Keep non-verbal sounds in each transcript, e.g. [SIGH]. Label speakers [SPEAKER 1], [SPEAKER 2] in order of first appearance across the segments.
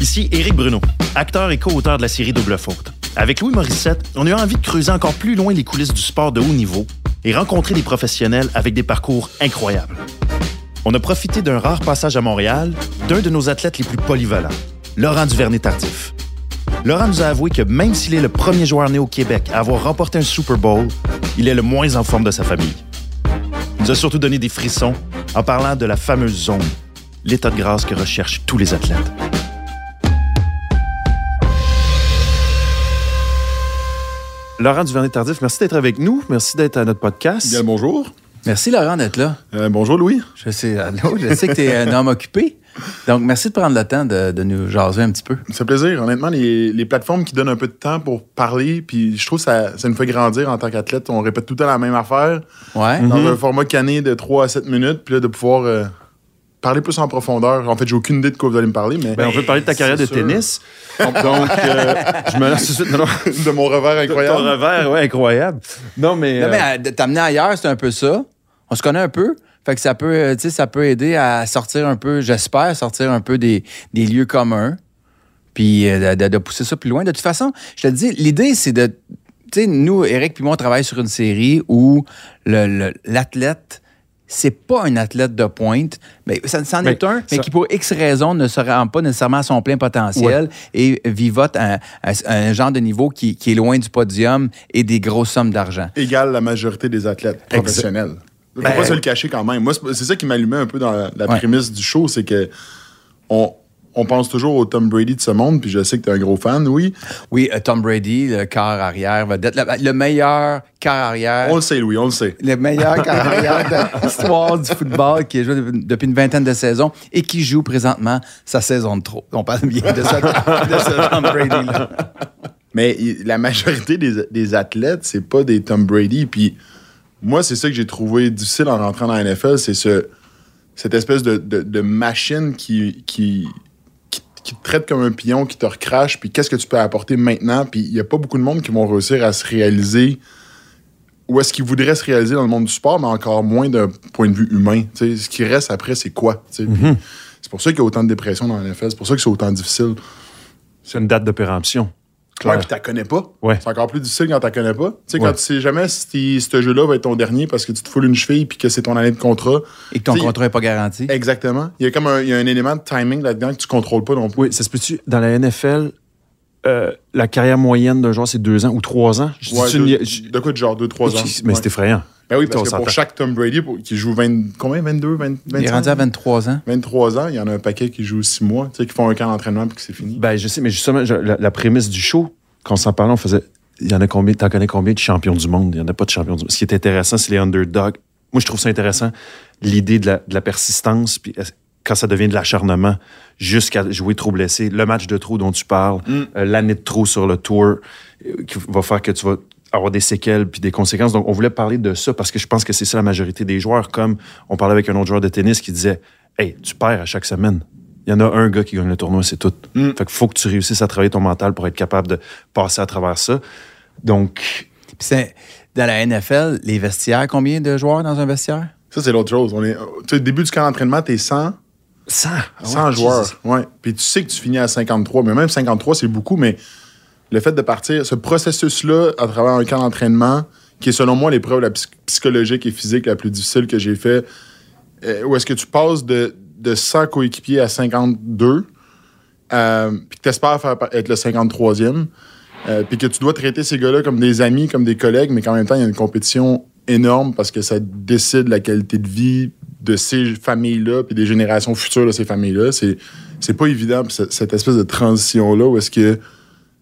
[SPEAKER 1] Ici Éric Bruno, acteur et co-auteur de la série Double Faute. Avec Louis Morissette, on a eu envie de creuser encore plus loin les coulisses du sport de haut niveau et rencontrer des professionnels avec des parcours incroyables. On a profité d'un rare passage à Montréal d'un de nos athlètes les plus polyvalents, Laurent Duvernay-Tardif. Laurent nous a avoué que même s'il est le premier joueur né au Québec à avoir remporté un Super Bowl, il est le moins en forme de sa famille. Il nous a surtout donné des frissons en parlant de la fameuse zone, l'état de grâce que recherchent tous les athlètes. Laurent Duvernay-Tardif, merci d'être avec nous. Merci d'être à notre podcast.
[SPEAKER 2] Bien, bonjour.
[SPEAKER 3] Merci Laurent d'être là.
[SPEAKER 2] Euh, bonjour Louis.
[SPEAKER 3] Je sais, allô, je sais que tu es un homme occupé. Donc, merci de prendre le temps de, de nous jaser un petit peu.
[SPEAKER 2] Ça fait plaisir. Honnêtement, les, les, plateformes qui donnent un peu de temps pour parler, puis je trouve que ça, ça nous fait grandir en tant qu'athlète. On répète tout le temps la même affaire.
[SPEAKER 3] Ouais.
[SPEAKER 2] Dans
[SPEAKER 3] mm
[SPEAKER 2] -hmm. un format canné de 3 à 7 minutes, puis là, de pouvoir euh, parler plus en profondeur. En fait, j'ai aucune idée de quoi vous allez me parler, mais.
[SPEAKER 1] Ben, on veut parler de ta carrière de
[SPEAKER 2] sûr.
[SPEAKER 1] tennis. [LAUGHS]
[SPEAKER 2] Donc, euh,
[SPEAKER 1] Je me lance tout de suite. [LAUGHS]
[SPEAKER 2] De mon revers incroyable.
[SPEAKER 1] Ton revers, ouais, incroyable. Non, mais.
[SPEAKER 3] Non,
[SPEAKER 1] euh,
[SPEAKER 3] mais euh, de t'amener ailleurs, c'est un peu ça. On se connaît un peu. Fait que ça peut, euh, tu sais, ça peut aider à sortir un peu, j'espère, sortir un peu des, des lieux communs. Puis euh, de, de pousser ça plus loin. De toute façon, je te dis, l'idée, c'est de. Tu sais, nous, Eric puis moi, on travaille sur une série où le- le- l'athlète. C'est pas un athlète de pointe, mais ça c'en est un, mais
[SPEAKER 1] ça-
[SPEAKER 3] qui pour X raisons ne se rend pas nécessairement à son plein potentiel et vivote à, à- à un genre de niveau qui, qui est loin du podium et des grosses sommes d'argent.
[SPEAKER 2] Égale la majorité des athlètes professionnels. Faut
[SPEAKER 3] Ben,
[SPEAKER 2] pas se le cacher quand même. Moi, c'est c'est ça qui m'allumait un peu dans la, la
[SPEAKER 3] Ouais.
[SPEAKER 2] prémisse du show, c'est que on, on pense toujours au Tom Brady de ce monde, puis je sais que tu es un gros fan, oui.
[SPEAKER 3] Oui, euh, Tom Brady, le quart arrière, vedette, le, le meilleur quart arrière.
[SPEAKER 2] On le sait, Louis, on le sait.
[SPEAKER 3] Le meilleur quart [LAUGHS] arrière de l'histoire du football qui a joué depuis- une vingtaine de saisons et qui joue présentement sa saison de trop. On parle bien de, ça, de ce Tom Brady-là.
[SPEAKER 2] Mais la majorité des, des athlètes, c'est pas des Tom Brady. Puis moi, c'est ça que j'ai trouvé difficile en rentrant dans la NFL, c'est ce, cette espèce de, de- de machine qui, qui, qui, te traite comme un pion, qui te recrache, puis qu'est-ce que tu peux apporter maintenant? Puis il y a pas beaucoup de monde qui vont réussir à se réaliser où est-ce qu'ils voudraient se réaliser dans le monde du sport, mais encore moins d'un point de vue humain. Ce qui reste après, c'est quoi? Puis C'est pour ça qu'il y a autant de dépression dans la NFL, c'est pour ça que c'est autant difficile.
[SPEAKER 1] c'est une date de péremption.
[SPEAKER 2] Ouais, puis t'as connais pas.
[SPEAKER 1] Ouais.
[SPEAKER 2] C'est encore plus difficile quand t'as connais pas. Tu sais,
[SPEAKER 1] Ouais.
[SPEAKER 2] quand tu sais jamais si ce jeu-là va être ton dernier parce que tu te foules une cheville puis que c'est ton année de contrat.
[SPEAKER 3] Et que ton
[SPEAKER 2] T'sais,
[SPEAKER 3] contrat n'est pas garanti.
[SPEAKER 2] Exactement. Il y a comme un, il y a un élément de timing là-dedans que tu contrôles pas non plus.
[SPEAKER 1] Oui, ça se peut-tu, dans la NFL, euh, la carrière moyenne d'un joueur, c'est deux ans ou trois ans? Je
[SPEAKER 2] Ouais, de,
[SPEAKER 1] je-
[SPEAKER 2] de quoi de genre 2-3 ans?
[SPEAKER 1] Mais
[SPEAKER 2] Ouais.
[SPEAKER 1] c'est effrayant.
[SPEAKER 2] Ben oui, parce que pour chaque Tom Brady pour- qui joue 20, combien? 22, 20,
[SPEAKER 3] Il est
[SPEAKER 2] 25?
[SPEAKER 3] rendu à 23 ans.
[SPEAKER 2] 23 ans, il y en a un paquet qui joue 6 mois, tu sais, qui font un camp d'entraînement puis que c'est fini.
[SPEAKER 1] Ben, je sais, mais justement, je- la, la prémisse du show, quand on s'en parlait, on faisait. Il y en a combien, t'en connais combien de champions du monde? Il n'y en a pas de champions du monde. Ce qui est intéressant, c'est les underdogs. Moi, je trouve ça intéressant, l'idée de la, de la persistance, puis quand ça devient de l'acharnement, jusqu'à jouer trop blessé. Le match de trop dont tu parles, euh, l'année de trop sur le tour, euh, qui va faire que tu vas avoir des séquelles puis des conséquences. Donc, on voulait parler de ça parce que je pense que c'est ça la majorité des joueurs. Comme on parlait avec un autre joueur de tennis qui disait Hey, tu perds à chaque semaine. Il y en a un gars qui gagne le tournoi, c'est tout. Fait qu'il faut que tu réussisses à travailler ton mental pour être capable de passer à travers ça. Donc,
[SPEAKER 3] Puis c'est dans la NFL, les vestiaires, combien de joueurs dans un vestiaire?
[SPEAKER 2] Ça, c'est l'autre chose. On est, tu sais, début du camp d'entraînement, t'es 100,
[SPEAKER 1] 100,
[SPEAKER 2] 100 joueurs. Ouais. Puis tu sais que tu finis à 53, mais même 53, c'est beaucoup, mais le fait de partir, ce processus-là, à travers un camp d'entraînement, qui est selon moi l'épreuve la psy- psychologique et physique la plus difficile que j'ai fait, euh, où est-ce que tu passes de, de 100 coéquipiers à 52, euh, puis que tu espères faire, être le 53e, euh, puis que tu dois traiter ces gars-là comme des amis, comme des collègues, mais qu'en même temps, il y a une compétition énorme parce que ça décide la qualité de vie de ces familles-là, puis des générations futures de ces familles-là. C'est, c'est pas évident, puis cette cette espèce de transition-là où est-ce que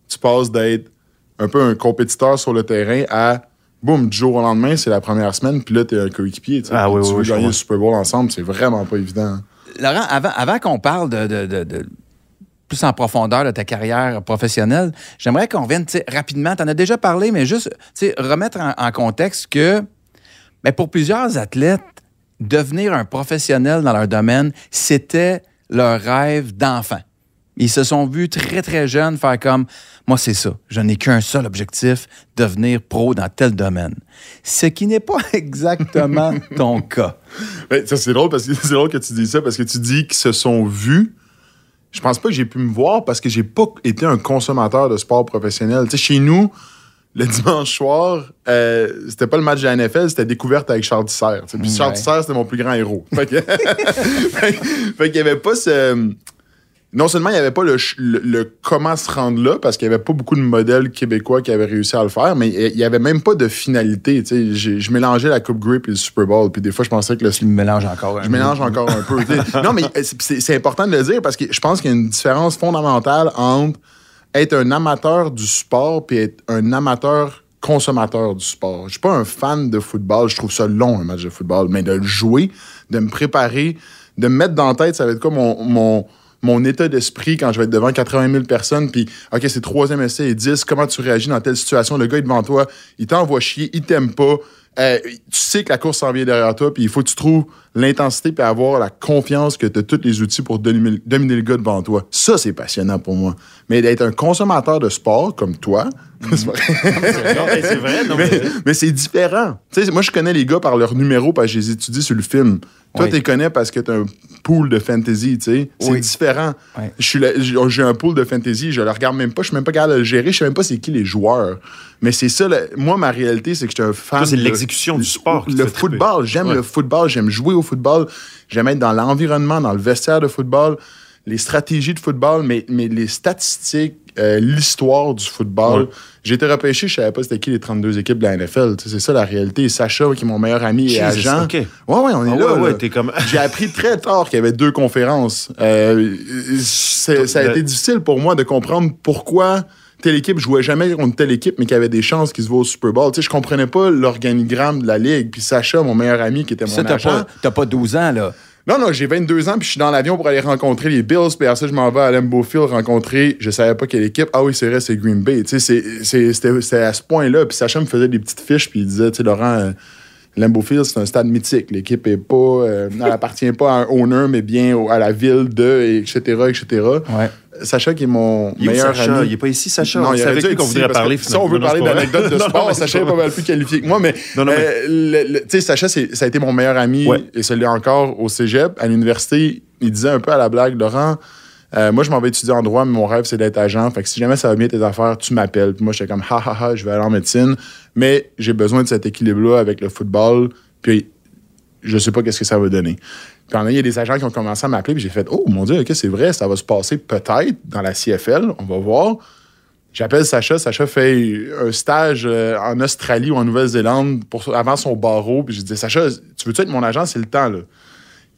[SPEAKER 2] tu passes d'être un peu un compétiteur sur le terrain à boum, du jour au lendemain, c'est la première semaine, puis là, t'es un coéquipier. tu sais,
[SPEAKER 1] Ah
[SPEAKER 2] puis
[SPEAKER 1] oui,
[SPEAKER 2] tu
[SPEAKER 1] oui,
[SPEAKER 2] veux
[SPEAKER 1] oui,
[SPEAKER 2] gagner le. Super Bowl ensemble, c'est vraiment pas évident. hein.
[SPEAKER 3] Laurent, avant, avant qu'on parle de, de- de- de- plus en profondeur de ta carrière professionnelle, j'aimerais qu'on revienne tu sais, rapidement. Tu en as déjà parlé, mais juste tu sais, remettre en, en contexte que ben, pour plusieurs athlètes, devenir un professionnel dans leur domaine, c'était leur rêve d'enfant. Ils se sont vus très, très jeunes faire comme moi, c'est ça. Je n'ai qu'un seul objectif, devenir pro dans tel domaine. Ce qui n'est pas [LAUGHS] exactement [LAUGHS] ton cas.
[SPEAKER 2] Ben, ça, c'est drôle parce que [LAUGHS] c'est drôle que tu dis ça parce que tu dis qu'ils se sont vus. je pense pas que j'ai pu me voir parce que j'ai pas été un consommateur de sport professionnel. Tu sais, chez nous, le dimanche soir, euh, c'était pas le match de la NFL, c'était découverte avec Charles sais. Puis Charles. Tisser, c'était mon plus grand héros. [LAUGHS] Fait qu'il y avait pas ce. Non seulement il n'y avait pas le, le- le comment se rendre là, parce qu'il n'y avait pas beaucoup de modèles québécois qui avaient réussi à le faire, mais il n'y avait même pas de finalité. Je mélangeais la Coupe Grip et le Super Bowl, puis des fois, je pensais que le
[SPEAKER 3] Tu me mélanges encore. un
[SPEAKER 2] je
[SPEAKER 3] peu.
[SPEAKER 2] mélange encore un peu. [LAUGHS] non, mais euh, c'est important de le dire parce que je pense qu'il y a une différence fondamentale entre être un amateur du sport et être un amateur consommateur du sport. Je suis pas un fan de football. Je trouve ça long, un match de football. Mais de le jouer, de me préparer, de me mettre dans la tête, ça va être quoi mon, mon, mon état d'esprit quand je vais être devant 80 000 personnes, puis OK, c'est troisième essai et 10, comment tu réagis dans telle situation? Le gars est devant toi, il t'envoie chier, il t'aime pas. Euh, tu sais que la course s'en vient derrière toi, puis il faut que tu trouves l'intensité puis avoir la confiance que tu as tous les outils pour dominer, dominer le gars devant toi. Ça, c'est passionnant pour moi. Mais d'être un consommateur de sport comme toi, [LAUGHS] c'est
[SPEAKER 1] mais c'est vrai. Non,
[SPEAKER 2] mais,
[SPEAKER 1] mais-
[SPEAKER 2] mais c'est différent. Tu sais, moi, je connais les gars par leur numéro parce que je les étudie sur le film. Toi,
[SPEAKER 3] Oui.
[SPEAKER 2] tu les connais parce que tu un pool de fantasy, tu sais. C'est
[SPEAKER 3] Oui.
[SPEAKER 2] différent.
[SPEAKER 3] Oui.
[SPEAKER 2] Je suis J'ai un pool de fantasy, je le regarde même pas, je suis même pas capable de le gérer, je sais même pas c'est qui les joueurs. Mais c'est ça, le- moi, ma réalité, c'est que j'étais un fan.
[SPEAKER 1] C'est l'exécution du sport
[SPEAKER 2] Le football, j'aime
[SPEAKER 1] Ouais.
[SPEAKER 2] le football, j'aime jouer au football, j'aime être dans l'environnement, dans le vestiaire de football, les stratégies de football, mais, mais les statistiques, euh, l'histoire du football.
[SPEAKER 1] Ouais.
[SPEAKER 2] J'ai été repêché, je savais pas c'était qui les 32 équipes de la NFL. C'est ça la réalité. Sacha, qui est mon meilleur ami et
[SPEAKER 1] Jesus,
[SPEAKER 2] agent.
[SPEAKER 1] ok.
[SPEAKER 2] Ouais, ouais, on est
[SPEAKER 1] Ah
[SPEAKER 2] là.
[SPEAKER 1] ouais, ouais, comme-
[SPEAKER 2] J'ai appris très tard qu'il y avait deux conférences. Euh, ça a été difficile pour moi de comprendre pourquoi telle équipe jouait jamais contre telle équipe, mais qu'il y avait des chances qu'ils se voient au Super Bowl. Tu sais, je comprenais pas l'organigramme de la ligue. Puis Sacha, mon meilleur ami, qui était mon
[SPEAKER 3] Ça,
[SPEAKER 2] agent.
[SPEAKER 3] pas, t'as pas 12 ans, là.
[SPEAKER 2] Non, non, j'ai 22 ans, puis je suis dans l'avion pour aller rencontrer les Bills, puis après ça, je m'en vais à Lambeau Field rencontrer, je savais pas quelle équipe. Ah oui, c'est vrai, c'est Green Bay. Tu sais, c'était à ce point-là. Puis Sacha me faisait des petites fiches, puis il disait, tu sais, Laurent, euh, Lambeau Field, c'est un stade mythique. L'équipe est pas, euh, [LAUGHS] elle appartient pas à un owner, mais bien au- à la ville de, et etc., etc.
[SPEAKER 3] Ouais.
[SPEAKER 2] Sacha, qui est mon
[SPEAKER 1] Il
[SPEAKER 2] meilleur
[SPEAKER 1] Sacha?
[SPEAKER 2] ami.
[SPEAKER 1] Il est pas ici, Sacha?
[SPEAKER 2] Non, il
[SPEAKER 1] c'est avec lui qu'on voudrait parler.
[SPEAKER 2] Si on veut parler d'anecdotes de
[SPEAKER 1] vrai. [LAUGHS] Non, non,
[SPEAKER 2] sport, Sacha est
[SPEAKER 1] pas
[SPEAKER 2] mal plus qualifié que moi, mais,
[SPEAKER 1] Non, non, mais-
[SPEAKER 2] euh, le- le- tu sais, Sacha, c'est- ça a été mon meilleur ami
[SPEAKER 1] Ouais.
[SPEAKER 2] et ça l'est encore au cégep. À l'université, il disait un peu à la blague, Laurent, euh, moi, je m'en vais étudier en droit, mais mon rêve, c'est d'être agent. Fait que si jamais ça va bien tes affaires, tu m'appelles. Puis moi, j'étais comme, ha, ha, ha, je vais aller en médecine, mais j'ai besoin de cet équilibre-là avec le football. Puis je sais pas qu'est-ce que ça va donner. Puis il y a des agents qui ont commencé à m'appeler, puis j'ai fait, oh mon Dieu, ok, c'est vrai, ça va se passer peut-être dans la CFL, on va voir. J'appelle Sacha. Sacha fait un stage euh, en Australie ou en Nouvelle-Zélande avant son barreau. Puis je dis Sacha, tu veux-tu être mon agent? C'est le temps. Là.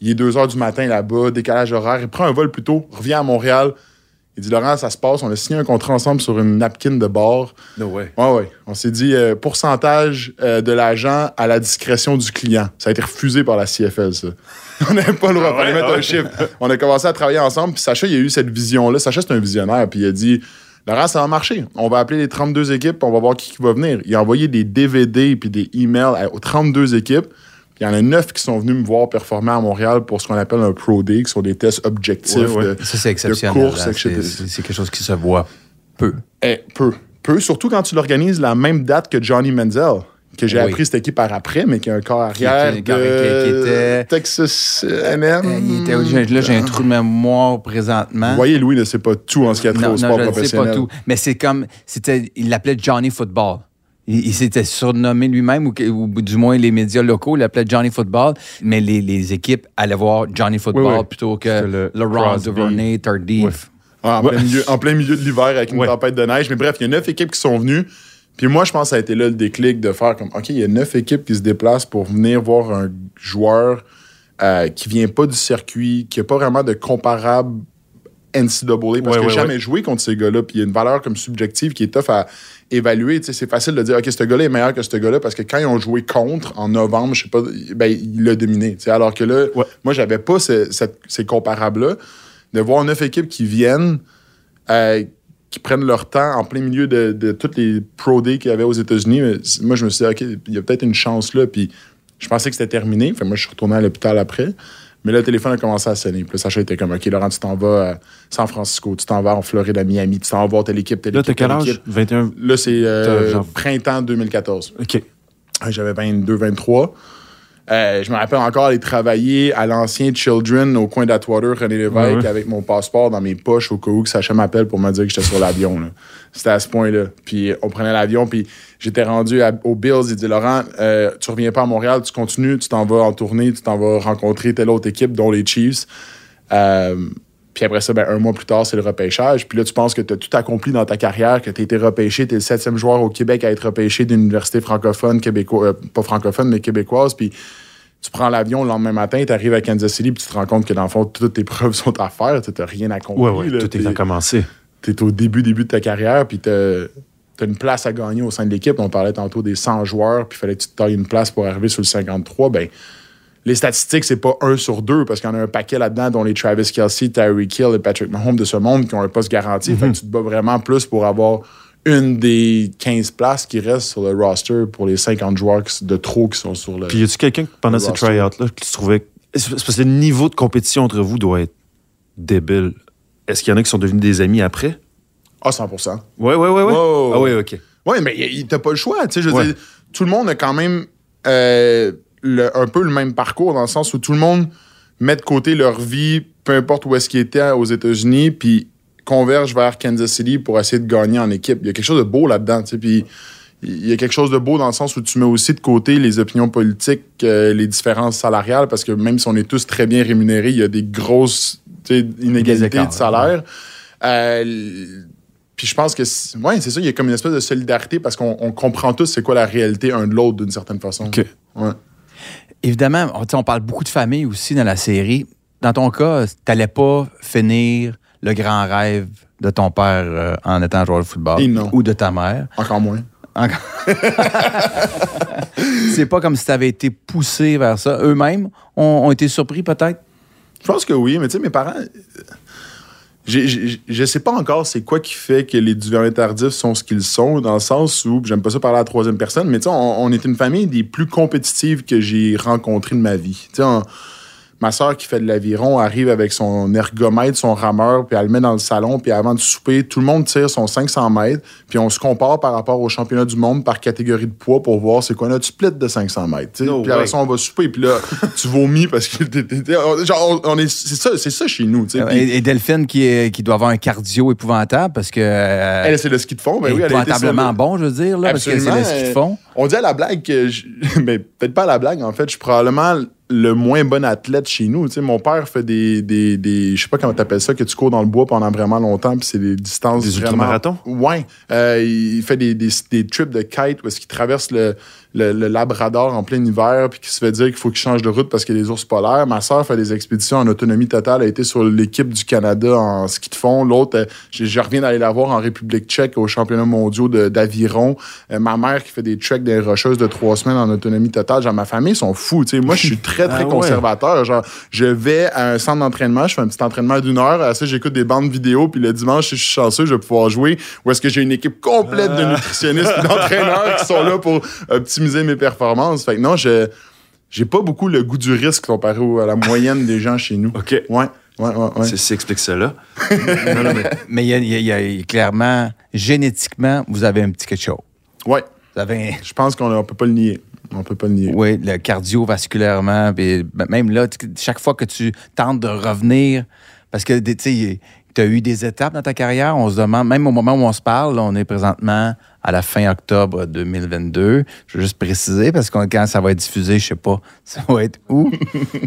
[SPEAKER 2] Il est 2 h du matin là-bas, décalage horaire. Il prend un vol plus tôt, revient à Montréal. Il dit Laurent, ça se passe. On a signé un contrat ensemble sur une napkin de bord.
[SPEAKER 1] No way.
[SPEAKER 2] Ouais, ouais. On s'est dit euh, pourcentage euh, de l'agent à la discrétion du client. Ça a été refusé par la CFL, ça. [LAUGHS] On n'avait pas le droit.
[SPEAKER 1] Ah
[SPEAKER 2] fallait
[SPEAKER 1] ouais,
[SPEAKER 2] mettre
[SPEAKER 1] ah
[SPEAKER 2] un chiffre. On a commencé à travailler ensemble. Puis Sacha, il a eu cette vision-là. Sacha, c'est un visionnaire. Puis il a dit Laurent, ça va marcher. On va appeler les 32 équipes. On va voir qui, qui va venir. Il a envoyé des DVD puis des emails à- aux 32 équipes. Il y en a 9 qui sont venus me voir performer à Montréal pour ce qu'on appelle un Pro Day, qui sont des tests objectifs.
[SPEAKER 1] Ouais, ouais.
[SPEAKER 2] de-
[SPEAKER 3] Ça, c'est exceptionnel.
[SPEAKER 2] course, etc.
[SPEAKER 3] C'est- C'est c'est quelque chose qui se voit peu.
[SPEAKER 2] Eh, peu. Peu, surtout quand tu l'organises la même date que Johnny Menzel, que j'ai
[SPEAKER 3] Oui.
[SPEAKER 2] appris cette équipe par après, mais qui a un corps arrière
[SPEAKER 3] Qui
[SPEAKER 2] de
[SPEAKER 3] était- qui était-
[SPEAKER 2] Texas.
[SPEAKER 3] Euh, il était- là, j'ai un trou de mémoire présentement.
[SPEAKER 2] Vous voyez, Louis ne sait pas tout en ce qui a trait
[SPEAKER 3] non,
[SPEAKER 2] au
[SPEAKER 3] non,
[SPEAKER 2] sport
[SPEAKER 3] je ne sais
[SPEAKER 2] professionnel.
[SPEAKER 3] pas tout. Mais c'est comme, c'était, il l'appelait Johnny Football. Il, il s'était surnommé lui-même, ou, du moins les médias locaux l'appelaient Johnny Football, mais les, les équipes allaient voir Johnny Football
[SPEAKER 2] Oui, oui.
[SPEAKER 3] plutôt que,
[SPEAKER 1] le Crosby.
[SPEAKER 3] Duvernay, Tardif.
[SPEAKER 1] Ouais.
[SPEAKER 2] En,
[SPEAKER 1] Ouais.
[SPEAKER 2] plein milieu, en plein milieu de l'hiver avec une
[SPEAKER 1] Ouais.
[SPEAKER 2] tempête de neige. Mais bref, il y a neuf équipes qui sont venues. Puis moi, je pense que ça a été là le déclic de faire comme, OK, il y a neuf équipes qui se déplacent pour venir voir un joueur euh, qui vient pas du circuit, qui n'a pas vraiment de comparable NCAA, parce
[SPEAKER 1] Ouais,
[SPEAKER 2] que
[SPEAKER 1] ouais,
[SPEAKER 2] jamais joué contre ces gars-là. Puis il y a une valeur comme subjective qui est tough à évaluer. C'est facile de dire, OK, ce gars-là est meilleur que ce gars-là, parce que quand ils ont joué contre en novembre, je sais pas, ben, il l'a dominé. Alors que là, moi, j'avais pas ce- cette- ces comparables-là. De voir neuf équipes qui viennent, euh, qui prennent leur temps en plein milieu de, de toutes les Pro Day qu'il y avait aux États-Unis. Moi, je me suis dit, OK, il y a peut-être une chance là. Puis je pensais que c'était terminé. Fait, moi, je suis retourné à l'hôpital après. Mais là, le téléphone a commencé à sonner. Puis là, Sacha était comme, OK, Laurent, tu t'en vas à San Francisco, tu t'en vas en Floride, à Miami, tu t'en vas voir telle équipe, telle
[SPEAKER 1] Là, t'as
[SPEAKER 2] équipe,
[SPEAKER 1] quel
[SPEAKER 2] telle
[SPEAKER 1] âge?
[SPEAKER 2] équipe.
[SPEAKER 1] 21.
[SPEAKER 2] Là, c'est euh,
[SPEAKER 1] T'as genre-
[SPEAKER 2] printemps 2014.
[SPEAKER 1] OK.
[SPEAKER 2] J'avais 22, 23. Euh, je me rappelle encore aller travailler à l'ancien Children au coin d'Atwater, René Lévesque,
[SPEAKER 1] Ouais,
[SPEAKER 2] avec mon passeport dans mes poches au cas où que Sacha m'appelle pour me dire que j'étais sur l'avion. C'était à ce point-là. Puis on prenait l'avion, puis j'étais rendu à- aux Bills. Il dit Laurent, euh, tu reviens pas à Montréal, tu continues, tu t'en vas en tournée, tu t'en vas rencontrer telle autre équipe, dont les Chiefs. Euh, puis après ça, ben, un mois plus tard, c'est le repêchage. Puis là, tu penses que tu as tout accompli dans ta carrière, que tu as été repêché, tu es le septième joueur au Québec à être repêché d'une université francophone, québécoise, pas francophone, mais québécoise. Puis tu prends l'avion le lendemain matin, tu arrives à Kansas City, puis tu te rends compte que dans le fond, toutes tes [LAUGHS] preuves sont à faire. Tu n'as rien accompli.
[SPEAKER 1] Ouais,
[SPEAKER 2] là.
[SPEAKER 1] tout est à commencer.
[SPEAKER 2] tu es au début, début de ta carrière, puis tu as une place à gagner au sein de l'équipe. On parlait tantôt des 100 joueurs, puis il fallait que tu te tailles une place pour arriver sur le 53. Ben, les statistiques, c'est pas un sur deux, parce qu'il y en a un paquet là-dedans, dont les Travis Kelsey, Tyreek Hill et Patrick Mahomes de ce monde qui ont un poste garanti. Fait que tu te bats vraiment plus pour avoir une des 15 places qui restent sur le roster pour les 50 joueurs de trop qui sont sur le.
[SPEAKER 1] Puis y a-tu quelqu'un que, pendant ces try-outs-là qui se trouvait. C'est parce que le niveau de compétition entre vous doit être débile. Est-ce qu'il y en a qui sont devenus des amis après?
[SPEAKER 2] Ah, 100
[SPEAKER 1] Ouais, ouais, ouais, ouais.
[SPEAKER 2] Wow.
[SPEAKER 1] Ah, ouais, ok.
[SPEAKER 2] Oui, mais t'as pas le choix. Tu sais, je veux
[SPEAKER 1] Ouais.
[SPEAKER 2] dire, tout le monde a quand même euh, le- un peu le même parcours dans le sens où tout le monde met de côté leur vie, peu importe où est-ce qu'ils étaient aux États-Unis, puis converge vers Kansas City pour essayer de gagner en équipe. Il y a quelque chose de beau là-dedans. Puis il y a quelque chose de beau dans le sens où tu mets aussi de côté les opinions politiques, euh, les différences salariales, parce que même si on est tous très bien rémunérés, il y a des grosses inégalités
[SPEAKER 3] écarts,
[SPEAKER 2] de salaire. Euh, puis je pense que, ouais, c'est ça, il y a comme une espèce de solidarité parce qu'on on comprend tous c'est quoi la réalité un de l'autre d'une certaine façon.
[SPEAKER 1] OK.
[SPEAKER 2] Ouais.
[SPEAKER 3] Évidemment, on, parle beaucoup de famille aussi dans la série. Dans ton cas, t'allais pas finir le grand rêve de ton père euh, en étant joueur de football?
[SPEAKER 2] Et non.
[SPEAKER 3] ou de ta mère?
[SPEAKER 2] Encore moins.
[SPEAKER 3] Encore. [LAUGHS] C'est pas comme si tu avais été poussé vers ça. Eux-mêmes ont, ont été surpris peut-être?
[SPEAKER 2] Je pense que oui, mais tu sais, mes parents. Je sais pas encore c'est quoi qui fait que les Duvernay tardifs sont ce qu'ils sont, dans le sens où, j'aime pas ça parler à la troisième personne, mais tu on, on est une famille des plus compétitives que j'ai rencontrées de ma vie. Tu sais, ma soeur qui fait de l'aviron arrive avec son ergomètre, son rameur, puis elle le met dans le salon, puis avant de souper, tout le monde tire son 500 mètres, puis on se compare par rapport au championnat du monde par catégorie de poids pour voir c'est quoi notre split de 500 mètres.
[SPEAKER 1] No
[SPEAKER 2] puis après ça, on va souper, puis là, [LAUGHS] tu vomis parce que t'es- t'es- t'es- genre, on on est, c'est ça, c'est ça chez nous.
[SPEAKER 3] Et, et Delphine qui, est- qui doit avoir un cardio épouvantable parce que. euh,
[SPEAKER 2] elle, c'est le ski de fond. Ben oui, elle
[SPEAKER 3] épouvantablement
[SPEAKER 2] le-
[SPEAKER 3] bon, je veux dire, là, parce que c'est le ski de fond.
[SPEAKER 2] On dit à la blague que, je- [LAUGHS] mais peut-être pas à la blague, en fait, je suis probablement le moins bon athlète chez nous. Tu sais, mon père fait des, des, des je sais pas comment t'appelles ça, que tu cours dans le bois pendant vraiment longtemps, puis c'est des distances
[SPEAKER 1] Des
[SPEAKER 2] vraiment...
[SPEAKER 1] ultramarathons?
[SPEAKER 2] Ouais. Euh, il fait des, des, des trips de kite où est-ce qu'il traverse le, le, le Labrador en plein hiver, puis qu'il se fait dire qu'il faut qu'il change de route parce qu'il y a des ours polaires. Ma soeur fait des expéditions en autonomie totale, a été sur l'équipe du Canada en ski de fond. L'autre, euh, je, je reviens d'aller la voir en République tchèque aux championnats mondiaux d'aviron. Euh, ma mère qui fait des treks des rocheuses de trois semaines en autonomie totale. Genre, ma famille sont fous. Moi, je suis très, [LAUGHS] très
[SPEAKER 1] Ah ouais.
[SPEAKER 2] conservateur. Genre, je vais à un centre d'entraînement, je fais un petit entraînement d'une heure. À ça, j'écoute des bandes vidéo, puis le dimanche, si je suis chanceux, je vais pouvoir jouer. Ou est-ce que j'ai une équipe complète de nutritionnistes et d'entraîneurs qui sont là pour optimiser mes performances? Fait que non, je j'ai pas beaucoup le goût du risque comparé à la moyenne des gens chez nous.
[SPEAKER 1] OK.
[SPEAKER 2] Ouais, ouais, ouais. ouais.
[SPEAKER 1] C'est ça explique cela. non, non, mais
[SPEAKER 3] il y a, y y clairement, génétiquement, vous avez un petit quelque chose.
[SPEAKER 2] Ouais,
[SPEAKER 3] Vous avez,
[SPEAKER 2] je pense qu'on on peut pas le nier. On peut pas le nier.
[SPEAKER 3] oui, le cardiovasculairement, puis même là, chaque fois que tu tentes de revenir, parce que tu sais, tu as eu des étapes dans ta carrière, on se demande, même au moment où on se parle, là, on est présentement à la fin octobre 2022. Je veux juste préciser, parce que quand ça va être diffusé, je sais pas, [LAUGHS] ça va être où?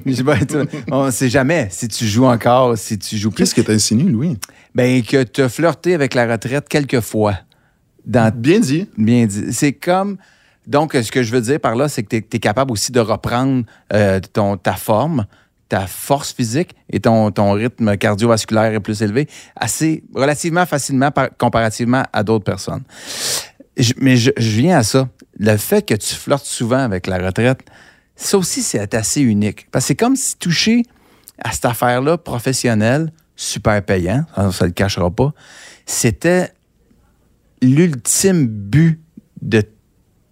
[SPEAKER 3] Je sais pas, tu- on sait jamais si tu joues encore, si tu joues plus.
[SPEAKER 2] Qu'est-ce que t'insinues, Louis?
[SPEAKER 3] Ben, que tu as flirté avec la retraite quelques fois. Dans,
[SPEAKER 2] Bien dit.
[SPEAKER 3] Bien dit. C'est comme. Donc, ce que je veux dire par là, c'est que tu es, capable aussi de reprendre euh, ton, ta forme, ta force physique et ton, ton rythme cardiovasculaire est plus élevé, assez relativement facilement par- comparativement à d'autres personnes. Mais je, viens à ça. Le fait que tu flirtes souvent avec la retraite, ça aussi, c'est assez unique. Parce que c'est comme si toucher à cette affaire-là professionnelle, super payant, ça, ça le cachera pas, c'était l'ultime but de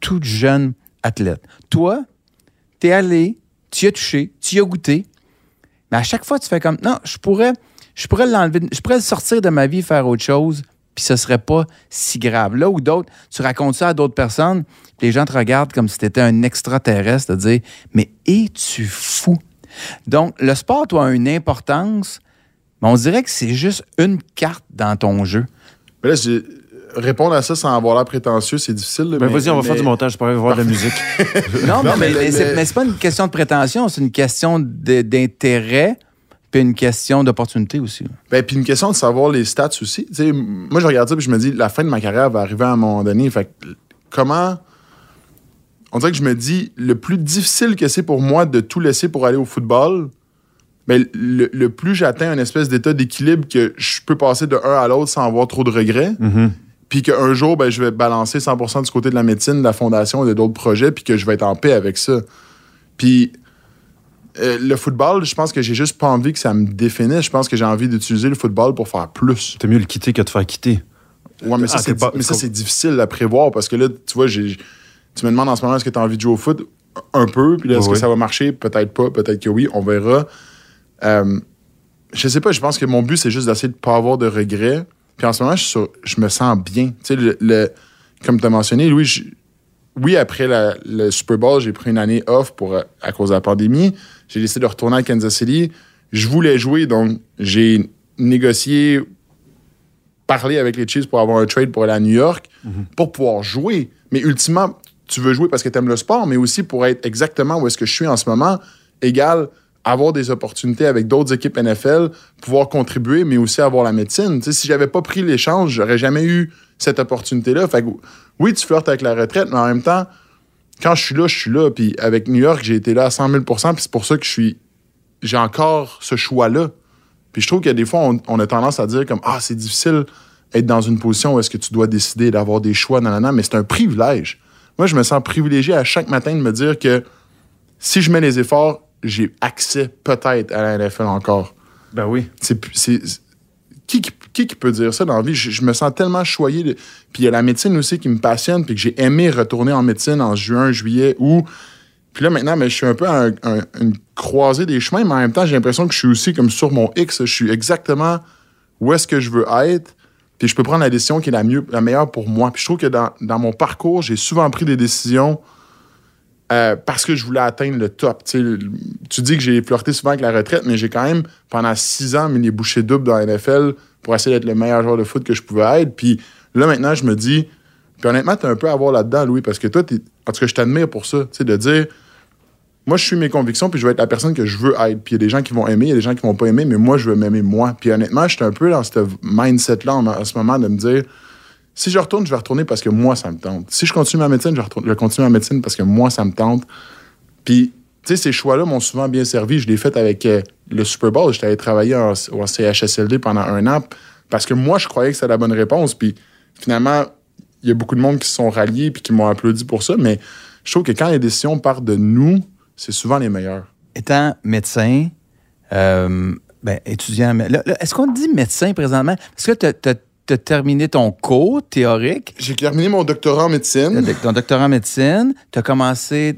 [SPEAKER 3] tout jeune athlète. Toi, t'es allé, tu y as touché, tu y as goûté, mais à chaque fois, tu fais comme, non, je pourrais, je pourrais je pourrais le sortir de ma vie, faire autre chose, puis ce serait pas si grave. Là où d'autres, tu racontes ça à d'autres personnes, puis les gens te regardent comme si tu étais un extraterrestre, de dire Mais es-tu fou? Donc, le sport, toi, a une importance, mais on dirait que c'est juste une carte dans ton jeu.
[SPEAKER 2] Répondre à ça sans avoir l'air prétentieux, c'est difficile. là,
[SPEAKER 1] Ben,
[SPEAKER 2] mais-
[SPEAKER 1] vas-y, on va
[SPEAKER 2] mais-
[SPEAKER 1] faire du montage pour aller voir de la musique. [LAUGHS]
[SPEAKER 3] Non, mais,
[SPEAKER 2] Non, mais
[SPEAKER 3] mais, mais c'est, mais pas une question de prétention, c'est une question d'intérêt, puis une question d'opportunité aussi.
[SPEAKER 2] Ben, puis une question de savoir les stats aussi. Tu sais, moi, je regarde ça puis je me dis, la fin de ma carrière va arriver à un moment donné. Fait que, comment. On dirait que je me dis, le plus difficile que c'est pour moi de tout laisser pour aller au football, ben, le, le plus j'atteins un espèce d'état d'équilibre que je peux passer de un à l'autre sans avoir trop de regrets.
[SPEAKER 1] Mhm.
[SPEAKER 2] Puis qu'un jour, ben, je vais balancer 100% du côté de la médecine, de la fondation et de d'autres projets, puis que je vais être en paix avec ça. Puis euh, le football, je pense que j'ai juste pas envie que ça me définisse. Je pense que j'ai envie d'utiliser le football pour faire plus.
[SPEAKER 1] T'es mieux le quitter que de faire quitter.
[SPEAKER 2] Ouais, mais ça,
[SPEAKER 1] Ah,
[SPEAKER 2] c'est,
[SPEAKER 1] t'es pas-
[SPEAKER 2] mais ça, c'est difficile à prévoir parce que là, tu vois, j'ai, tu me demandes en ce moment est-ce que tu as envie de jouer au foot? Un peu, puis là, est-ce
[SPEAKER 1] Oui,
[SPEAKER 2] que ça va marcher? Peut-être pas, peut-être que oui, on verra. Euh, je sais pas, je pense que mon but, c'est juste d'essayer de pas avoir de regrets. Puis en ce moment, je, suis sur- je me sens bien. Tu sais, le, le- comme tu as mentionné, Louis, je- oui, après la- le Super Bowl, j'ai pris une année off pour, euh, à cause de la pandémie. J'ai décidé de retourner à Kansas City. Je voulais jouer, donc j'ai négocié, parlé avec les Chiefs pour avoir un trade pour aller à New York, pour pouvoir jouer. Mais ultimement, tu veux jouer parce que tu aimes le sport, mais aussi pour être exactement où est-ce que je suis en ce moment, égal avoir des opportunités avec d'autres équipes NFL, pouvoir contribuer, mais aussi avoir la médecine. Tu sais, si j'avais pas pris l'échange, j'aurais jamais eu cette opportunité-là. Fait que, oui, tu flirtes avec la retraite, mais en même temps, quand je suis là, je suis là. Puis avec New York, j'ai été là à 100 000 puis c'est pour ça que je suis, j'ai encore ce choix-là. Puis je trouve que des fois, on, a tendance à dire comme Ah, c'est difficile être dans une position où est-ce que tu dois décider d'avoir des choix, nanana, mais c'est un privilège. Moi, je me sens privilégié à chaque matin de me dire que si je mets les efforts, j'ai accès peut-être à la NFL encore.
[SPEAKER 1] Ben oui.
[SPEAKER 2] C'est, c'est- qui, qui, qui qui peut dire ça dans la vie? Je, je me sens tellement choyé. de- Puis il y a la médecine aussi qui me passionne, puis que j'ai aimé retourner en médecine en juin, juillet, août. Puis là, maintenant, mais je suis un peu à un- un- une croisée des chemins, mais en même temps, j'ai l'impression que je suis aussi comme sur mon X. Je suis exactement où est-ce que je veux être. Puis je peux prendre la décision qui est la, mieux, la meilleure pour moi. Puis je trouve que dans, dans mon parcours, j'ai souvent pris des décisions euh, parce que je voulais atteindre le top. Tu tu dis que j'ai flirté souvent avec la retraite, mais j'ai quand même, pendant six ans, mis les bouchées doubles dans la NFL pour essayer d'être le meilleur joueur de foot que je pouvais être. Puis là, maintenant, je me dis... Puis honnêtement, t'as un peu à voir là-dedans, Louis, parce que toi, en tout cas, je t'admire pour ça. Tu de dire... Moi, je suis mes convictions, puis je veux être la personne que je veux être. Puis il y a des gens qui vont aimer, il y a des gens qui vont pas aimer, mais moi, je veux m'aimer moi. Puis honnêtement, je suis un peu dans ce mindset-là en, en ce moment de me dire si je retourne, je vais retourner parce que moi, ça me tente. Si je continue ma médecine, je vais, continuer ma médecine parce que moi, ça me tente. Puis, tu sais, ces choix-là m'ont souvent bien servi. Je l'ai fait avec euh, le Super Bowl. J'étais allé travailler en, CHSLD pendant un an parce que moi, je croyais que c'était la bonne réponse. Puis, finalement, il y a beaucoup de monde qui se sont ralliés puis qui m'ont applaudi pour ça. Mais je trouve que quand les décisions partent de nous, c'est souvent les meilleures.
[SPEAKER 3] Étant médecin, euh, ben, étudiant, est-ce qu'on dit médecin présentement? Parce que tu as, terminé ton cours théorique,
[SPEAKER 2] J'ai terminé mon doctorat en médecine.
[SPEAKER 3] ton doctorat en médecine, tu as commencé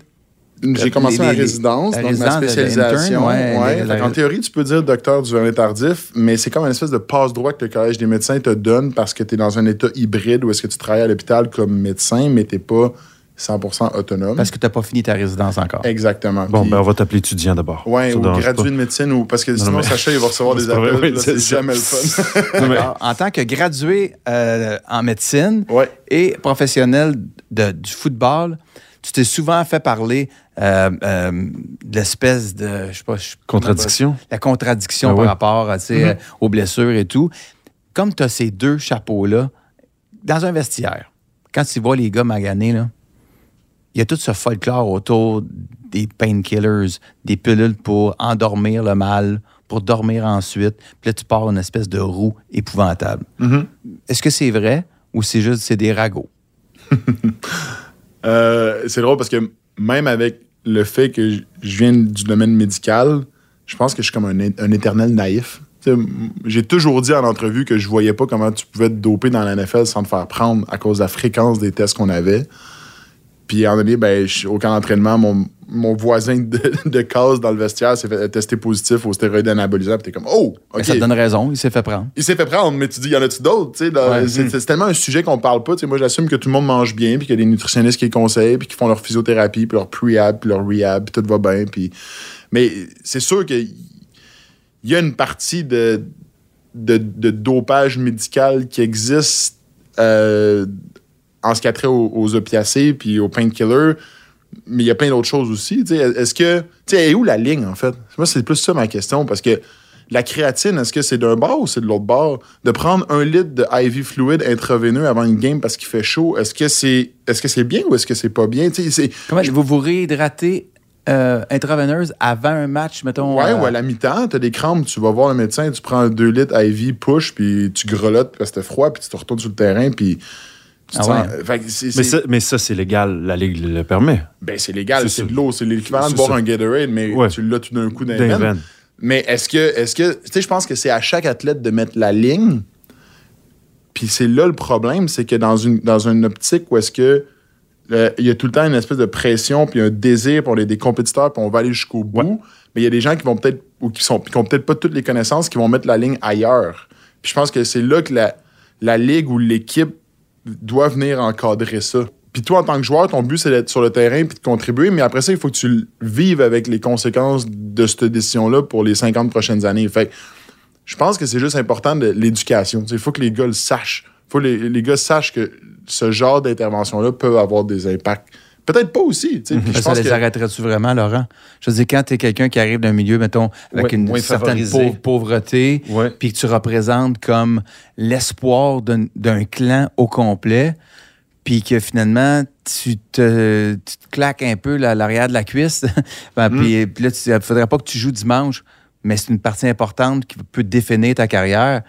[SPEAKER 2] J'ai commencé
[SPEAKER 3] les-
[SPEAKER 2] ma
[SPEAKER 3] les-
[SPEAKER 2] résidence,
[SPEAKER 3] la
[SPEAKER 2] donc
[SPEAKER 3] résidence
[SPEAKER 2] ma spécialisation.
[SPEAKER 3] ouais, les-
[SPEAKER 2] en théorie, tu peux dire docteur du vernis tardif, mais c'est comme une espèce de passe-droit que le Collège des médecins te donne parce que tu es dans un état hybride où est-ce que tu travailles à l'hôpital comme médecin, mais tu pas 100% autonome.
[SPEAKER 3] parce que tu n'as pas fini ta résidence encore.
[SPEAKER 2] Exactement.
[SPEAKER 1] Bon,
[SPEAKER 2] Puis-
[SPEAKER 1] ben, on va t'appeler étudiant d'abord. Ça
[SPEAKER 2] ou gradué
[SPEAKER 1] pas.
[SPEAKER 2] de médecine, ou parce que sinon,
[SPEAKER 1] mais-
[SPEAKER 2] Sacha, il va recevoir [LAUGHS] des appels.
[SPEAKER 1] oui, c'est
[SPEAKER 2] jamais le fun. [LAUGHS]
[SPEAKER 1] Non, mais-
[SPEAKER 3] Alors, en tant que gradué euh, en médecine
[SPEAKER 2] ouais.
[SPEAKER 3] et professionnel de- du football, tu t'es souvent fait parler euh, euh, de l'espèce de, je sais pas, je-
[SPEAKER 1] Contradiction?
[SPEAKER 3] la contradiction
[SPEAKER 1] Ah
[SPEAKER 3] par
[SPEAKER 1] oui.
[SPEAKER 3] rapport à, tu sais, euh, aux blessures et tout. Comme tu as ces deux chapeaux-là, dans un vestiaire, quand tu vois les gars maganés, là, il y a tout ce folklore autour des painkillers, des pilules pour endormir le mal, pour dormir ensuite. Puis là, tu pars une espèce de roue épouvantable.
[SPEAKER 2] Mhm.
[SPEAKER 3] Est-ce que c'est vrai ou c'est juste c'est des ragots? [LAUGHS]
[SPEAKER 2] Euh, c'est drôle parce que même avec le fait que je viens du domaine médical, je pense que je suis comme un, un éternel naïf. J'ai toujours dit en entrevue que je voyais pas comment tu pouvais te doper dans la NFL sans te faire prendre à cause de la fréquence des tests qu'on avait. Puis à un moment donné, ben, au camp d'entraînement, mon, mon voisin de, de case dans le vestiaire s'est fait tester positif aux stéroïdes anabolisants. Puis t'es comme, oh,
[SPEAKER 3] Mais
[SPEAKER 2] OK.
[SPEAKER 3] Ça te donne raison, il s'est fait prendre.
[SPEAKER 2] Il s'est fait prendre, mais tu dis, y en a-tu d'autres?
[SPEAKER 3] Ouais.
[SPEAKER 2] C'est tellement un sujet qu'on parle pas. Moi, j'assume que tout le monde mange bien, puis qu'il y a des nutritionnistes qui les conseillent, puis qui font leur physiothérapie, puis leur pre-ab, puis leur rehab, puis tout va bien. Puis... Mais c'est sûr qu'il y a une partie de, de, de dopage médical qui existe euh, en ce qui a trait aux, aux opiacés, puis aux painkillers. Mais il y a plein d'autres choses aussi. tu sais. Est-ce que. Tu sais, elle est où la ligne, en fait? Moi, c'est plus ça ma question, parce que la créatine, est-ce que c'est d'un bord ou c'est de l'autre bord? De prendre un litre de IV fluide intraveineux avant une game parce qu'il fait chaud, est-ce que c'est est-ce que c'est bien ou est-ce que c'est pas bien?
[SPEAKER 3] Comment vous vous réhydratez euh, intraveineuse avant un match, mettons?
[SPEAKER 2] Ouais,
[SPEAKER 3] euh,
[SPEAKER 2] ou à la mi-temps, t'as des crampes, tu vas voir le médecin, tu prends 2 litres IV push, puis tu grelottes parce que c'était froid, puis tu te retournes sur le terrain, puis
[SPEAKER 3] Ah
[SPEAKER 2] sens-
[SPEAKER 3] ouais?
[SPEAKER 2] fait que c'est-
[SPEAKER 1] Mais
[SPEAKER 2] c'est-
[SPEAKER 1] ça, mais ça, c'est légal. La Ligue le permet.
[SPEAKER 2] ben, c'est légal,
[SPEAKER 1] C'est
[SPEAKER 2] de l'eau, c'est l'équivalent de
[SPEAKER 1] C'est
[SPEAKER 2] boire
[SPEAKER 1] ça.
[SPEAKER 2] un Gatorade, mais
[SPEAKER 1] Ouais.
[SPEAKER 2] tu l'as tout d'un coup dans les
[SPEAKER 1] D'un.
[SPEAKER 2] Mais est-ce que, est-ce que, tu sais, je pense que c'est à chaque athlète de mettre la ligne. Puis c'est là le problème, c'est que dans une, dans une optique où est-ce que euh, il y a tout le temps une espèce de pression puis un désir pour les des compétiteurs puis on va aller jusqu'au bout.
[SPEAKER 1] Ouais.
[SPEAKER 2] Mais il y a des gens qui vont peut-être ou qui sont qui ont peut-être pas toutes les connaissances qui vont mettre la ligne ailleurs. Puis je pense que c'est là que la, la ligue ou l'équipe doit venir encadrer ça. Puis toi, en tant que joueur, ton but, c'est d'être sur le terrain puis de contribuer, mais après ça, il faut que tu vives avec les conséquences de cette décision-là pour les 50 prochaines années. Fait je pense que c'est juste important de l'éducation. Il faut que les gars le sachent. Il faut que les, les gars sachent que ce genre d'intervention-là peut avoir des impacts. Peut-être pas aussi. Puis je
[SPEAKER 3] Ça
[SPEAKER 2] pense
[SPEAKER 3] les
[SPEAKER 2] que-
[SPEAKER 3] arrêterais-tu vraiment, Laurent? Je veux dire, quand tu es quelqu'un qui arrive d'un milieu, mettons, avec
[SPEAKER 1] Ouais,
[SPEAKER 3] une certaine pauvreté, puis que tu représentes comme l'espoir d'un clan au complet, puis que finalement, tu te, tu te claques un peu l'arrière de la cuisse, [LAUGHS] Ben,
[SPEAKER 1] Mm.
[SPEAKER 3] puis, puis là, il ne faudrait pas que tu joues dimanche, mais c'est une partie importante qui peut définir ta carrière,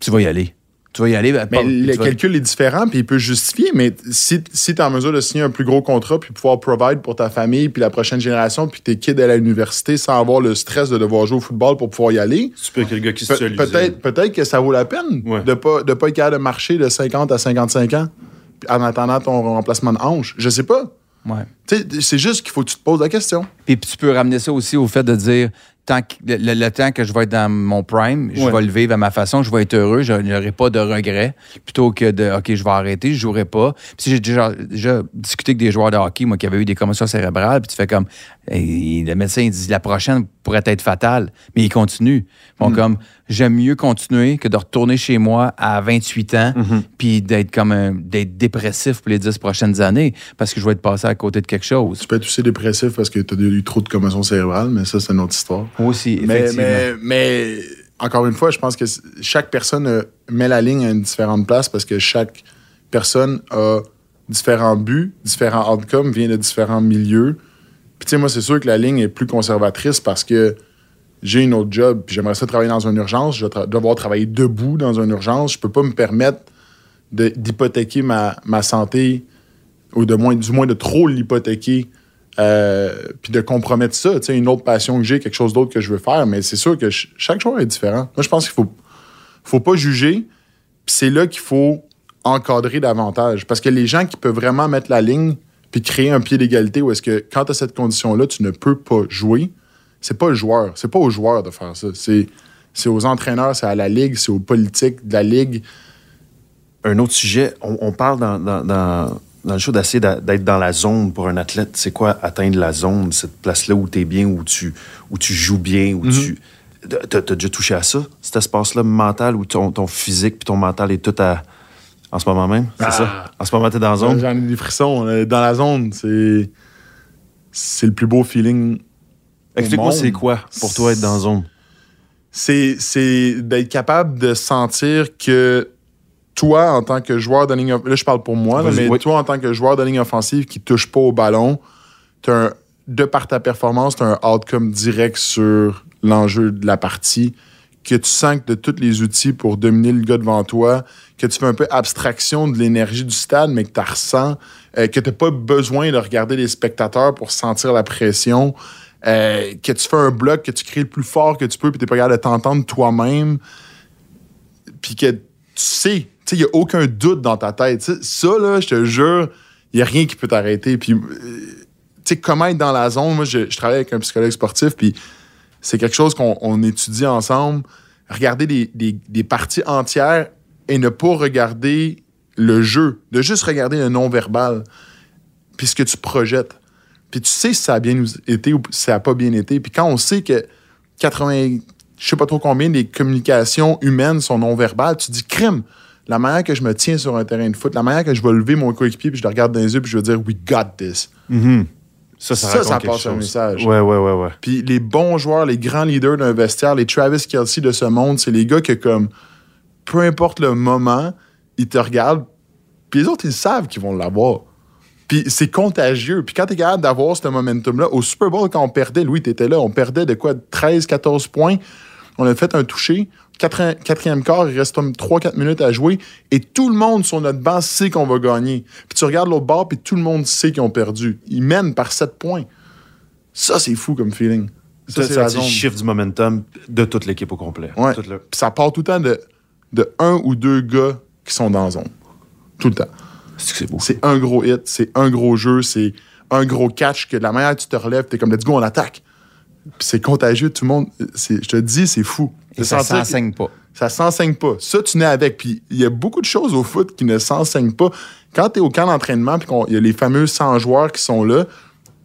[SPEAKER 3] tu vas y aller. Tu vas y aller. ben,
[SPEAKER 2] Mais
[SPEAKER 3] pas-
[SPEAKER 2] le
[SPEAKER 3] vas-
[SPEAKER 2] calcul est différent, puis il peut justifier, mais si, si tu es en mesure de signer un plus gros contrat, puis pouvoir provide pour ta famille, puis la prochaine génération, puis tes kids à l'université sans avoir le stress de devoir jouer au football pour pouvoir y aller,
[SPEAKER 1] Super le gars qui
[SPEAKER 2] Pe- peut-être peut-être que ça vaut la peine
[SPEAKER 1] Ouais.
[SPEAKER 2] de pas de pas être capable de marcher de 50 à 55 ans puis en attendant ton remplacement de hanche. Je sais pas.
[SPEAKER 3] Ouais.
[SPEAKER 2] Tu sais, c'est juste qu'il faut que tu te poses la question.
[SPEAKER 3] Puis tu peux ramener ça aussi au fait de dire tant que, le, temps que je vais être dans mon prime, je
[SPEAKER 1] Ouais.
[SPEAKER 3] vais le vivre à ma façon, je vais être heureux, je n'aurai pas de regrets, plutôt que de OK, je vais arrêter, je jouerai pas. Puis si j'ai déjà, déjà discuté avec des joueurs de hockey, moi, qui avaient eu des commotions cérébrales, puis tu fais comme Hey, le médecin il dit la prochaine pourrait être fatale, mais ils continuent. Ils font comme j'aime mieux continuer que de retourner chez moi à 28 ans, puis d'être comme d'être dépressif pour les 10 prochaines années, parce que je vais être passé à côté de quelque chose.
[SPEAKER 2] Tu peux être aussi dépressif parce que tu as eu trop de commotion cérébrale, mais ça, c'est une autre histoire.
[SPEAKER 3] Aussi,
[SPEAKER 2] Mais,
[SPEAKER 3] effectivement.
[SPEAKER 2] mais, mais encore une fois, je pense que chaque personne euh, met la ligne à une différente place parce que chaque personne a différents buts, différents outcomes, vient de différents milieux. Puis tu sais, moi, c'est sûr que la ligne est plus conservatrice parce que j'ai une autre job, puis j'aimerais ça travailler dans une urgence, je vais tra- devoir travailler debout dans une urgence. Je peux pas me permettre d'hypothéquer ma, ma santé, ou de moins, du moins de trop l'hypothéquer, euh, puis de compromettre ça. Tu sais, une autre passion que j'ai, quelque chose d'autre que je veux faire, mais c'est sûr que ch- chaque joueur est différent. Moi, je pense qu'il faut, faut pas juger, puis c'est là qu'il faut encadrer davantage. Parce que les gens qui peuvent vraiment mettre la ligne puis créer un pied d'égalité où est-ce que quand tu as cette condition-là, tu ne peux pas jouer, c'est pas le joueur. C'est pas aux joueurs de faire ça. C'est, c'est aux entraîneurs, c'est à la ligue, c'est aux politiques de la ligue.
[SPEAKER 1] Un autre sujet, on, parle dans, dans le show d'essayer d'être dans la zone pour un athlète. C'est quoi atteindre la zone, cette place-là où tu es bien, où tu, où tu joues bien, où tu. T'as déjà touché à ça, cet espace-là mental où ton, ton physique puis ton mental est tout à. En ce moment même, c'est
[SPEAKER 2] Ah.
[SPEAKER 1] ça? En ce moment, t'es dans la zone?
[SPEAKER 2] J'en ai des frissons. Dans la zone, c'est, c'est le plus beau feeling.
[SPEAKER 1] Explique-moi, c'est quoi pour toi être dans la zone?
[SPEAKER 2] c'est, c'est d'être capable de sentir que toi, en tant que joueur de ligne là, je parle pour moi, là, mais
[SPEAKER 1] oui.
[SPEAKER 2] toi, en tant que joueur de ligne offensive qui touche pas au ballon, t'as un- de par ta performance, tu as un outcome direct sur l'enjeu de la partie, que tu sens que de tous les outils pour dominer le gars devant toi, que tu fais un peu abstraction de l'énergie du stade, mais que tu ressens, euh, que tu pas besoin de regarder les spectateurs pour sentir la pression, euh, que tu fais un bloc, que tu crées le plus fort que tu peux, puis tu pas capable de t'entendre toi-même, puis que tu sais, il n'y a aucun doute dans ta tête. Ça, là, je te jure, il n'y a rien qui peut t'arrêter. Puis, euh, tu comment être dans la zone, moi, je, travaille avec un psychologue sportif, puis c'est quelque chose qu'on on étudie ensemble. Regarder des, parties entières et ne pas regarder le jeu, de juste regarder le non-verbal, puis ce que tu projettes. Puis tu sais si ça a bien été ou si ça n'a pas bien été. Puis quand on sait que 80, je sais pas trop combien des communications humaines sont non-verbales, tu dis crime. La manière que je me tiens sur un terrain de foot, la manière que je vais lever mon coéquipier puis je le regarde dans les yeux puis je vais dire we got this.
[SPEAKER 1] Ça,
[SPEAKER 2] Ça,
[SPEAKER 1] raconte
[SPEAKER 2] ça
[SPEAKER 1] quelque
[SPEAKER 2] passe un
[SPEAKER 1] chose.
[SPEAKER 2] message.
[SPEAKER 1] Ouais, ouais, ouais, ouais.
[SPEAKER 2] Puis les bons joueurs, les grands leaders d'un vestiaire, les Travis Kelsey de ce monde, c'est les gars que comme peu importe le moment, ils te regardent, puis les autres ils savent qu'ils vont l'avoir. Puis c'est contagieux. Puis quand t'es capable d'avoir ce momentum-là, au Super Bowl, quand on perdait, Louis, t'étais là, on perdait de quoi? 13, 14 points. On a fait un toucher. Quatrième, quatrième quart, il reste comme 3-4 minutes à jouer. Et tout le monde sur notre banc sait qu'on va gagner. Puis tu regardes l'autre bord, puis tout le monde sait qu'ils ont perdu. Ils mènent par 7 points. Ça, c'est fou comme feeling. Ça,
[SPEAKER 1] Ça,
[SPEAKER 2] c'est zone.
[SPEAKER 1] chiffre du momentum de toute l'équipe au complet.
[SPEAKER 2] Ouais.
[SPEAKER 1] Tout le-
[SPEAKER 2] Puis ça part tout le temps de, de un ou deux gars qui sont dans la zone. Tout le temps.
[SPEAKER 1] C'est c'est beau.
[SPEAKER 2] C'est un gros hit, c'est un gros jeu, c'est un gros catch que de la manière que tu te relèves, t'es comme let's go, on attaque. Puis c'est contagieux, tout le monde. Je te dis, c'est fou.
[SPEAKER 3] Et ça s'enseigne pas.
[SPEAKER 2] Ça s'enseigne pas. Ça, tu nais avec. Puis il y a beaucoup de choses au foot qui ne s'enseignent pas. Quand tu es au camp d'entraînement, puis qu'il y a les fameux 100 joueurs qui sont là,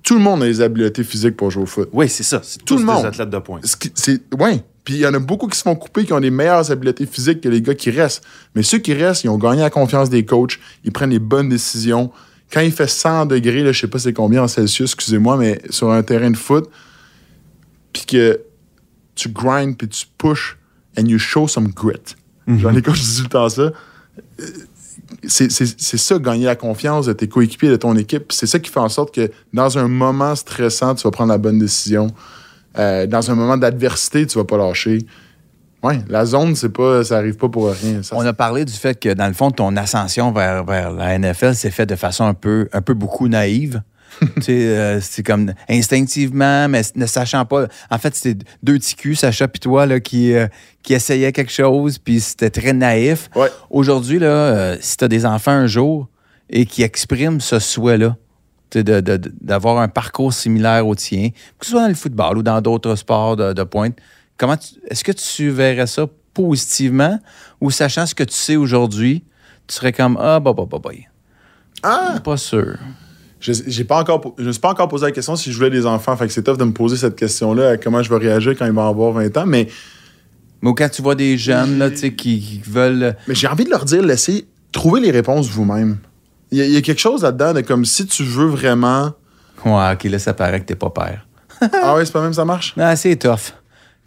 [SPEAKER 2] tout le monde a les habiletés physiques pour jouer au foot.
[SPEAKER 1] Oui, c'est ça. C'est
[SPEAKER 2] Tout le monde.
[SPEAKER 1] des athlètes de pointe.
[SPEAKER 2] Ouais. Puis il y en a beaucoup qui se font couper, qui ont les meilleures habiletés physiques que les gars qui restent. Mais ceux qui restent, ils ont gagné la confiance des coachs, ils prennent les bonnes décisions. Quand il fait 100 degrés, là, je sais pas c'est combien en Celsius, excusez-moi, mais sur un terrain de foot, puis que tu grindes, puis tu pushes, and you show some grit. Genre les coachs disent tout le temps ça. C'est ça, gagner la confiance de tes coéquipiers, de ton équipe. C'est ça qui fait en sorte que dans un moment stressant, tu vas prendre la bonne décision. Euh, dans un moment d'adversité, tu vas pas lâcher. Ouais, la zone, c'est pas, ça arrive pas pour rien. Ça,
[SPEAKER 3] On a parlé du fait que, dans le fond, ton ascension vers, vers la NFL s'est faite de façon un peu, un peu beaucoup naïve. Tu sais, euh, c'est comme instinctivement, mais ne sachant pas. En fait, c'était deux petits culs, Sacha puis toi, là, qui, euh, qui essayaient quelque chose, puis c'était très naïf.
[SPEAKER 2] Ouais.
[SPEAKER 3] Aujourd'hui, là, euh, si tu as des enfants un jour et qui expriment ce souhait-là, de- de- d'avoir un parcours similaire au tien, que ce soit dans le football ou dans d'autres sports de, de pointe, comment est-ce que tu verrais ça positivement ou sachant ce que tu sais aujourd'hui, tu serais comme Ah, bah, bah, bah, bah.
[SPEAKER 2] Ah!
[SPEAKER 3] Pas sûr.
[SPEAKER 2] Je j'ai pas encore, je me suis pas encore posé la question si je voulais des enfants. Fait que c'est tough de me poser cette question-là, à comment je vais réagir quand ils vont avoir 20 ans. Mais,
[SPEAKER 3] Mais quand tu vois des jeunes là, tu sais, qui, qui veulent.
[SPEAKER 2] mais j'ai envie de leur dire, laissez, trouver les réponses vous-même. Il y, a- il y a quelque chose là-dedans de comme si tu veux vraiment.
[SPEAKER 3] Ouais, ok, là, ça paraît que t'es pas père.
[SPEAKER 2] ah ouais, c'est pas même ça marche? [LAUGHS]
[SPEAKER 3] Non, c'est tough.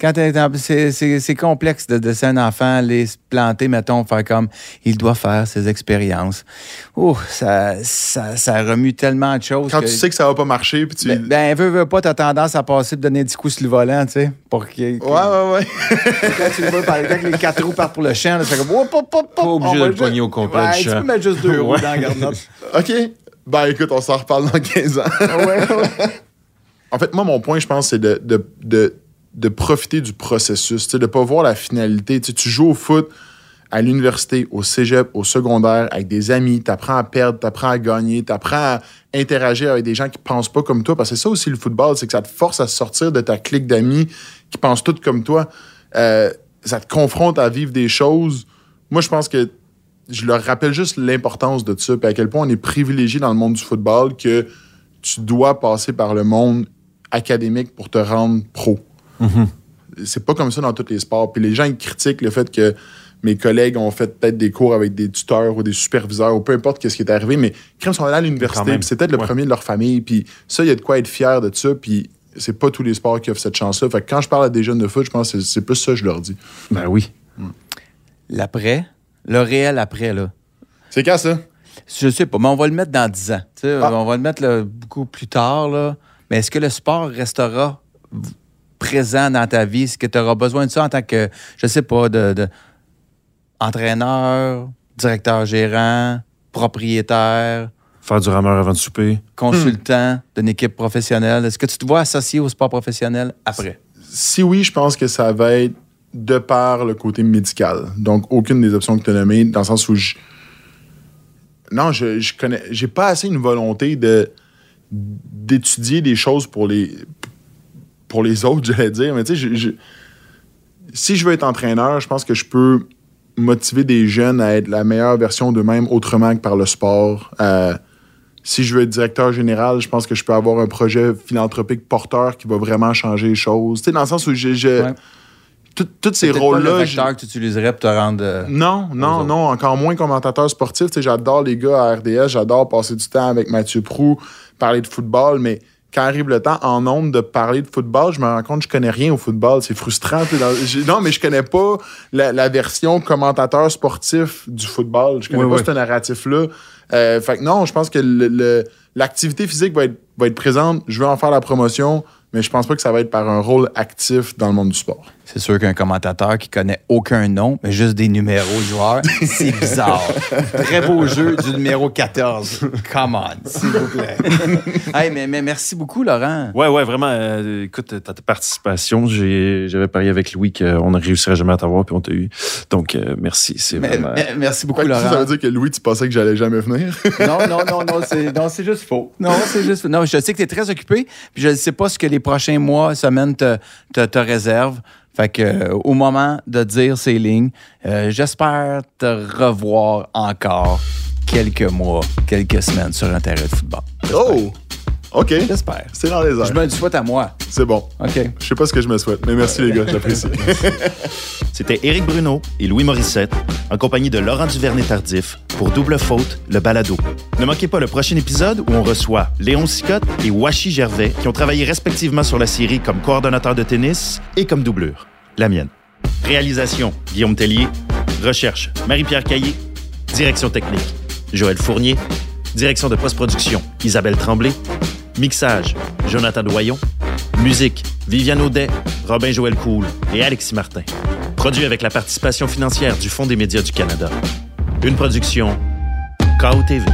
[SPEAKER 3] Quand c'est, complexe de, laisser un enfant aller se planter, mettons, faire comme il doit faire ses expériences. Ouh, ça, ça, ça remue tellement de choses.
[SPEAKER 2] Quand
[SPEAKER 3] que-
[SPEAKER 2] tu sais que ça va pas marcher, puis tu.
[SPEAKER 3] Ben, ben, veux, veux pas, t'as tendance à passer de donner 10 coups sur le volant, tu sais, pour qu'il.
[SPEAKER 2] ouais, ouais, ouais. [LAUGHS]
[SPEAKER 3] Quand tu le vois, par exemple, les quatre roues partent pour le champ, là, c'est comme. Hop, hop, hop,
[SPEAKER 1] Pas obligé de le pogner au complet,
[SPEAKER 3] Ouais,
[SPEAKER 1] le
[SPEAKER 3] tu peux mettre juste deux roues dans la garnotte. [LAUGHS]
[SPEAKER 2] OK. Ben écoute, on s'en reparle dans 15 ans. [LAUGHS]
[SPEAKER 3] ouais, ouais.
[SPEAKER 2] En fait, moi, mon point, je pense, c'est de, de, de, de profiter du processus, de ne pas voir la finalité. Tu joues au foot à l'université, au cégep, au secondaire, avec des amis, tu apprends à perdre, tu apprends à gagner, tu apprends à interagir avec des gens qui pensent pas comme toi. Parce que c'est ça aussi le football, c'est que ça te force à sortir de ta clique d'amis qui pensent tous comme toi. Euh, ça te confronte à vivre des choses. Moi, je pense que je leur rappelle juste l'importance de ça, puis à quel point on est privilégié dans le monde du football que tu dois passer par le monde académique pour te rendre pro. C'est pas comme ça dans tous les sports. Puis les gens ils critiquent le fait que mes collègues ont fait peut-être des cours avec des tuteurs ou des superviseurs ou peu importe qu'est-ce qui est arrivé, mais crème sont allés à
[SPEAKER 1] Quand
[SPEAKER 2] l'université, c'est peut-être le
[SPEAKER 1] Ouais.
[SPEAKER 2] premier de leur famille, puis ça, il y a de quoi être fier de ça, puis c'est pas tous les sports qui offrent cette chance-là. Fait que quand je parle à des jeunes de foot, je pense que c'est- c'est plus ça que je leur dis.
[SPEAKER 1] Ben oui.
[SPEAKER 3] L'après, le réel après, là.
[SPEAKER 2] C'est quand ça?
[SPEAKER 3] Je sais pas, mais on va le mettre dans 10 ans. Tu sais,
[SPEAKER 2] Ah.
[SPEAKER 3] On va le mettre là, beaucoup plus tard. Là. Mais est-ce que le sport restera présent dans ta vie? Est-ce que tu auras besoin de ça en tant que, je sais pas, de, de entraîneur, directeur gérant, propriétaire,
[SPEAKER 1] Faire du rameur avant de souper.
[SPEAKER 3] consultant d'une équipe professionnelle? Est-ce que tu te vois associé au sport professionnel après?
[SPEAKER 2] Si oui, je pense que ça va être de par le côté médical. Donc, aucune des options que tu as nommées, dans le sens où je- non, je, je connais. J'ai pas assez une volonté de d'étudier des choses pour les pour les autres, [LAUGHS] j'allais dire. Mais tu sais, je- je- si je veux être entraîneur, je pense que je peux motiver des jeunes à être la meilleure version d'eux-mêmes autrement que par le sport. Euh, si je veux être directeur général, je pense que je peux avoir un projet philanthropique porteur qui va vraiment changer les choses. Tu sais, dans le sens où j'ai.
[SPEAKER 3] Ouais.
[SPEAKER 2] Tous ces
[SPEAKER 3] C'est
[SPEAKER 2] rôles-là.
[SPEAKER 3] vecteur que tu utiliserais pour te rendre. euh,
[SPEAKER 2] non, non, non, encore moins commentateur sportif. Tu sais, j'adore les gars à RDS, j'adore passer du temps avec Mathieu Prou, parler de football, mais quand arrive le temps en nombre de parler de football, je me rends compte que je connais rien au football. C'est frustrant. dans- non, mais je connais pas la, la version commentateur sportif du football. Je connais pas ce narratif-là. Euh, fait que non, je pense que l'activité physique va être, va être présente. Je veux en faire la promotion, mais je pense pas que ça va être par un rôle actif dans le monde du sport.
[SPEAKER 3] C'est sûr qu'un commentateur qui connaît aucun nom, mais juste des numéros de joueurs, [LAUGHS] c'est bizarre. Très beau jeu du numéro 14. Come on, s'il vous plaît. [LAUGHS] hey, mais, mais merci beaucoup, Laurent.
[SPEAKER 4] Ouais, ouais, vraiment. euh, écoute, ta, ta participation, j'avais parié avec Louis qu'on ne réussirait jamais à t'avoir, puis on t'a eu. Donc, euh, merci. C'est vraiment.
[SPEAKER 3] mais- merci beaucoup,
[SPEAKER 2] que ça,
[SPEAKER 3] Laurent.
[SPEAKER 2] veut dire que Louis, tu pensais que j'allais jamais venir? [LAUGHS]
[SPEAKER 3] Non, non, non, non, c'est, non, c'est juste faux. Non, c'est juste faux. Non, je sais que tu es très occupé, puis je ne sais pas ce que les prochains mois, semaines te, te, te réservent. Fait que, euh, au moment de dire ces lignes, euh, j'espère te revoir encore quelques mois, quelques semaines sur un terrain de football.
[SPEAKER 2] oh! OK.
[SPEAKER 3] J'espère.
[SPEAKER 2] C'est dans les airs.
[SPEAKER 3] Je me le souhaite à moi.
[SPEAKER 2] C'est bon.
[SPEAKER 3] OK.
[SPEAKER 2] Je sais pas ce que je me souhaite, mais merci les gars, j'apprécie. [LAUGHS]
[SPEAKER 1] C'était Éric Bruno et Louis Morissette en compagnie de Laurent Duvernay-Tardif pour Double Faute, le balado. Ne manquez pas le prochain épisode où on reçoit Léon Sicotte et Washi Gervais qui ont travaillé respectivement sur la série comme coordonnateur de tennis et comme doublure. La mienne. Réalisation, Guillaume Tellier. Recherche, Marie-Pierre Caillé. Direction technique, Joël Fournier. Direction de post-production, Isabelle Tremblay. Mixage, Jonathan Doyon. Musique, Viviane Audet, Robin Joël Cool et Alexis Martin. Produit avec la participation financière du Fonds des médias du Canada. Une production KOTV.